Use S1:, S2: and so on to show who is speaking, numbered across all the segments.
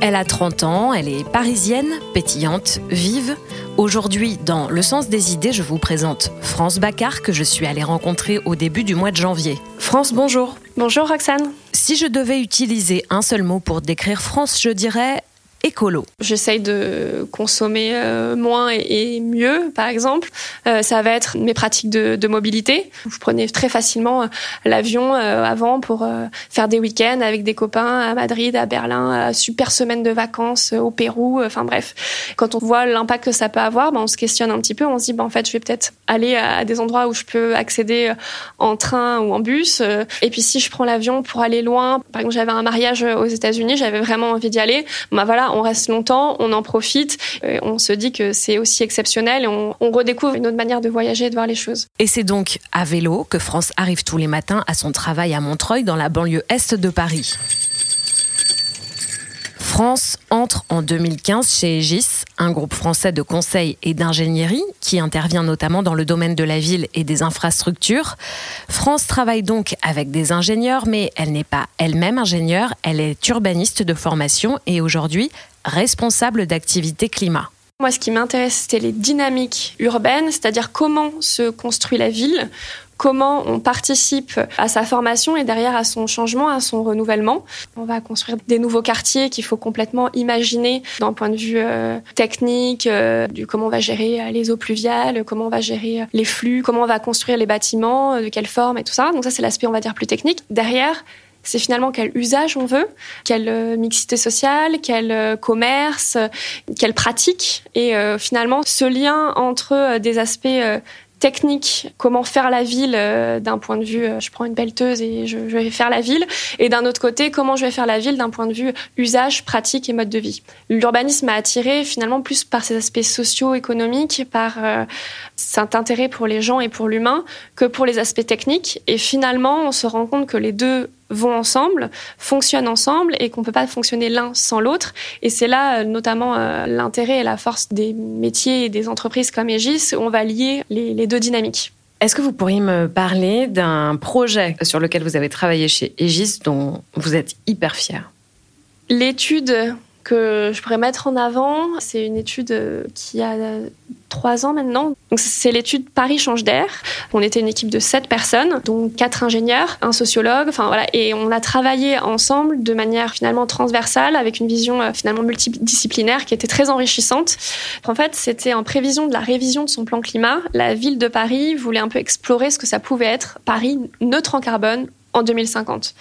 S1: Elle a 30 ans, elle est parisienne, pétillante, vive. Aujourd'hui, dans Le sens des idées, je vous présente France Baccar que je suis allée rencontrer au début du mois de janvier. France, bonjour.
S2: Bonjour Roxane.
S1: Si je devais utiliser un seul mot pour décrire France, je dirais écolo.
S2: J'essaye de consommer euh, moins et, mieux, par exemple. Euh, ça va être mes pratiques de, mobilité. Je prenais très facilement euh, l'avion avant pour faire des week-ends avec des copains à Madrid, à Berlin, super semaine de vacances au Pérou. Enfin bref, quand on voit l'impact que ça peut avoir, ben, on se questionne un petit peu. On se dit, ben, en fait, je vais peut-être aller à des endroits où je peux accéder en train ou en bus. Et puis si je prends l'avion pour aller loin, par exemple, j'avais un mariage aux États-Unis, j'avais vraiment envie d'y aller. Ben voilà, on reste longtemps, on en profite, on se dit que c'est aussi exceptionnel et on, on redécouvre une autre manière de voyager et de voir les choses.
S1: Et c'est donc à vélo que France arrive tous les matins à son travail à Montreuil dans la banlieue est de Paris. France entre en 2015 chez Aegis, un groupe français de conseil et d'ingénierie qui intervient notamment dans le domaine de la ville et des infrastructures. France travaille donc avec des ingénieurs, mais elle n'est pas elle-même ingénieure, elle est urbaniste de formation et aujourd'hui responsable d'activité climat.
S2: Moi, ce qui m'intéresse, c'était les dynamiques urbaines, c'est-à-dire comment se construit la ville, comment on participe à sa formation et derrière à son changement, à son renouvellement. On va construire des nouveaux quartiers qu'il faut complètement imaginer d'un point de vue euh, technique, euh, du comment on va gérer euh, les eaux pluviales, comment on va gérer les flux, comment on va construire les bâtiments, de quelle forme et tout ça. Donc ça, c'est l'aspect, on va dire, plus technique. Derrière, c'est finalement quel usage on veut, quelle mixité sociale, quel commerce, quelle pratique. Et finalement, ce lien entre des aspects technique, comment faire la ville euh, d'un point de vue, euh, je prends une pelleteuse et je, vais faire la ville, et d'un autre côté, comment je vais faire la ville d'un point de vue usage, pratique et mode de vie. L'urbanisme m'a attiré finalement plus par ses aspects socio-économiques, par euh, cet intérêt pour les gens et pour l'humain, que pour les aspects techniques. Et finalement, on se rend compte que les deux vont ensemble, fonctionnent ensemble et qu'on ne peut pas fonctionner l'un sans l'autre. Et c'est là euh, notamment euh, l'intérêt et la force des métiers et des entreprises comme Aegis, où on va lier les, deux dynamiques.
S1: Est-ce que vous pourriez me parler d'un projet sur lequel vous avez travaillé chez Aegis dont vous êtes hyper fier
S2: L'étude que je pourrais mettre en avant, c'est une étude qui a trois ans maintenant. C'est l'étude Paris change d'air. On était une équipe de sept personnes, dont quatre ingénieurs, un sociologue, enfin voilà, et on a travaillé ensemble de manière finalement transversale avec une vision euh, finalement multidisciplinaire qui était très enrichissante. En fait, c'était en prévision de la révision de son plan climat. La ville de Paris voulait un peu explorer ce que ça pouvait être Paris neutre en carbone en 2050.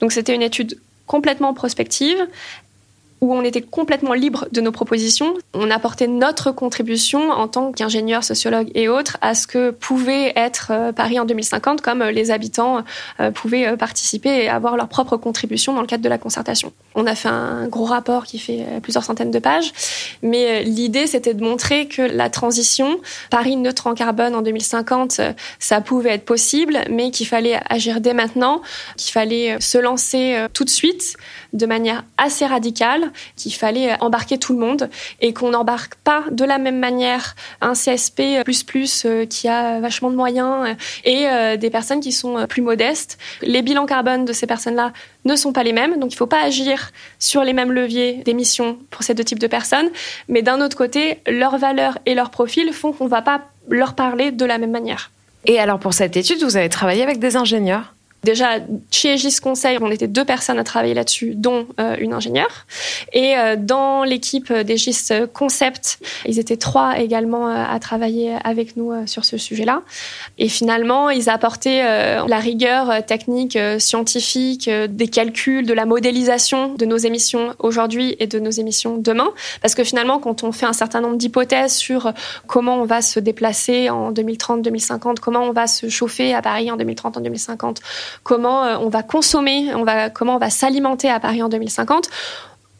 S2: Donc c'était une étude complètement prospective où on était complètement libre de nos propositions. On apportait notre contribution en tant qu'ingénieur, sociologue et autres à ce que pouvait être euh, Paris en 2050, comme euh, les habitants euh, pouvaient participer et avoir leur propre contribution dans le cadre de la concertation. On a fait un gros rapport qui fait plusieurs centaines de pages, mais l'idée c'était de montrer que la transition, Paris neutre en carbone en 2050, ça pouvait être possible, mais qu'il fallait agir dès maintenant, qu'il fallait se lancer tout de suite de manière assez radicale qu'il fallait embarquer tout le monde et qu'on n'embarque pas de la même manière un CSP euh, qui a vachement de moyens euh, et euh, des personnes qui sont plus modestes. Les bilans carbone de ces personnes-là ne sont pas les mêmes, donc il ne faut pas agir sur les mêmes leviers d'émissions pour ces deux types de personnes, mais d'un autre côté, leurs valeurs et leurs profils font qu'on ne va pas leur parler de la même manière.
S1: Et alors pour cette étude, vous avez travaillé avec des ingénieurs?
S2: Déjà, chez Egis Conseil, on était deux personnes à travailler là-dessus, dont euh, une ingénieure. Et euh, dans l'équipe d'Egis Concept, ils étaient trois également euh, à travailler avec nous sur ce sujet-là. Et finalement, ils apportaient la rigueur technique, scientifique, des calculs, de la modélisation de nos émissions aujourd'hui et de nos émissions demain. Parce que finalement, quand on fait un certain nombre d'hypothèses sur comment on va se déplacer en 2030, 2050, comment on va se chauffer à Paris en 2030, en 2050, comment euh, on va consommer, on va, comment on va s'alimenter à Paris en 2050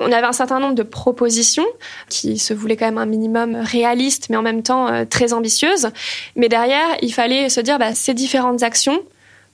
S2: on avait un certain nombre de propositions qui se voulaient quand même un minimum réaliste, mais en même temps euh, très ambitieuses. Mais derrière, il fallait se dire, bah, ces différentes actions,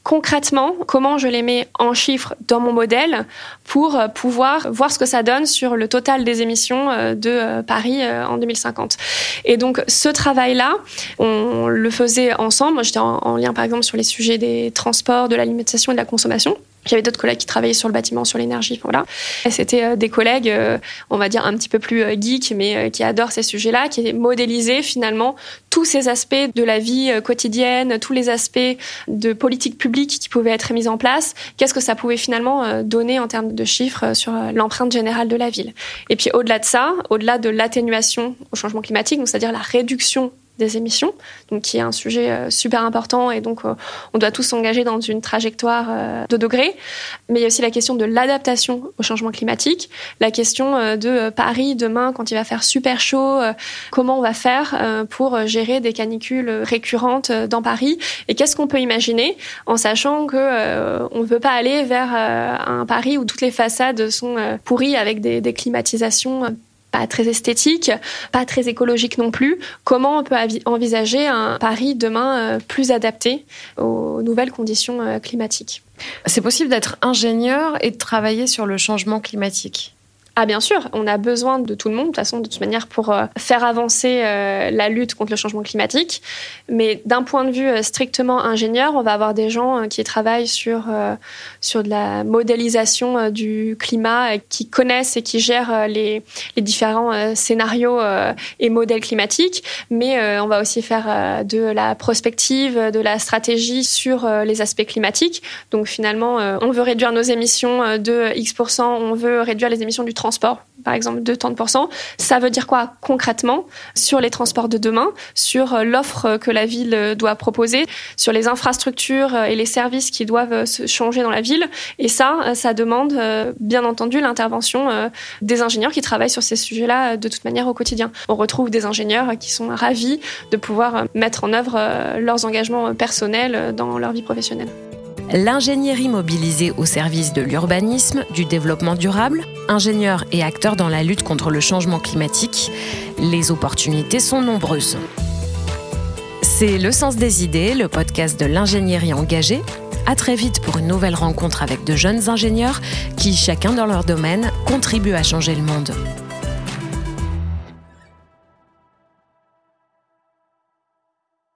S2: concrètement, comment je les mets en chiffres dans mon modèle pour euh, pouvoir voir ce que ça donne sur le total des émissions euh, de euh, Paris en 2050. Et donc ce travail-là, on le faisait ensemble. J'étais en, lien par exemple sur les sujets des transports, de l'alimentation et de la consommation. J'avais d'autres collègues qui travaillaient sur le bâtiment, sur l'énergie. Voilà. C'était euh, des collègues, euh, on va dire un petit peu plus euh, geeks, mais qui adorent ces sujets-là, qui modélisaient finalement tous ces aspects de la vie quotidienne, tous les aspects de politique publique qui pouvaient être mis en place. Qu'est-ce que ça pouvait finalement donner en termes de chiffres sur l'empreinte générale de la ville? Et puis au-delà de ça, au-delà de l'atténuation au changement climatique, c'est-à-dire la réduction des émissions, donc qui est un sujet euh, super important et donc euh, on doit tous s'engager dans une trajectoire euh, de degrés. Mais il y a aussi la question de l'adaptation au changement climatique, la question de Paris demain quand il va faire super chaud, comment on va faire pour gérer des canicules récurrentes dans Paris et qu'est-ce qu'on peut imaginer en sachant que on ne veut pas aller vers un Paris où toutes les façades sont pourries avec des climatisations pas très esthétique, pas très écologique non plus. Comment on peut envisager un Paris demain euh, plus adapté aux nouvelles conditions euh, climatiques?
S1: C'est possible d'être ingénieur et de travailler sur le changement climatique
S2: ah bien sûr, on a besoin de tout le monde, de toute façon, manière, pour euh, faire avancer euh, la lutte contre le changement climatique. Mais d'un point de vue euh, strictement ingénieur, on va avoir des gens qui travaillent sur, sur de la modélisation du climat, qui connaissent et qui gèrent les, les différents scénarios et modèles climatiques. Mais on va aussi faire de la prospective, de la stratégie sur les aspects climatiques. Donc finalement, on veut réduire nos émissions de X%, on veut réduire les émissions du transport par exemple, de 30%. Ça veut dire quoi concrètement sur les transports de demain, sur euh, l'offre que la ville euh, doit proposer, sur les infrastructures euh, et les services qui doivent se changer dans la ville. Et ça, ça demande bien entendu l'intervention des ingénieurs qui travaillent sur ces sujets-là de toute manière au quotidien. On retrouve des ingénieurs qui sont ravis de pouvoir mettre en œuvre leurs engagements personnels dans leur vie professionnelle
S1: l'ingénierie mobilisée au service de l'urbanisme, du développement durable, ingénieurs et acteurs dans la lutte contre le changement climatique, les opportunités sont nombreuses. C'est Le Sens des idées, le podcast de l'ingénierie engagée. À très vite pour une nouvelle rencontre avec de jeunes ingénieurs qui, chacun dans leur domaine, contribuent à changer le monde.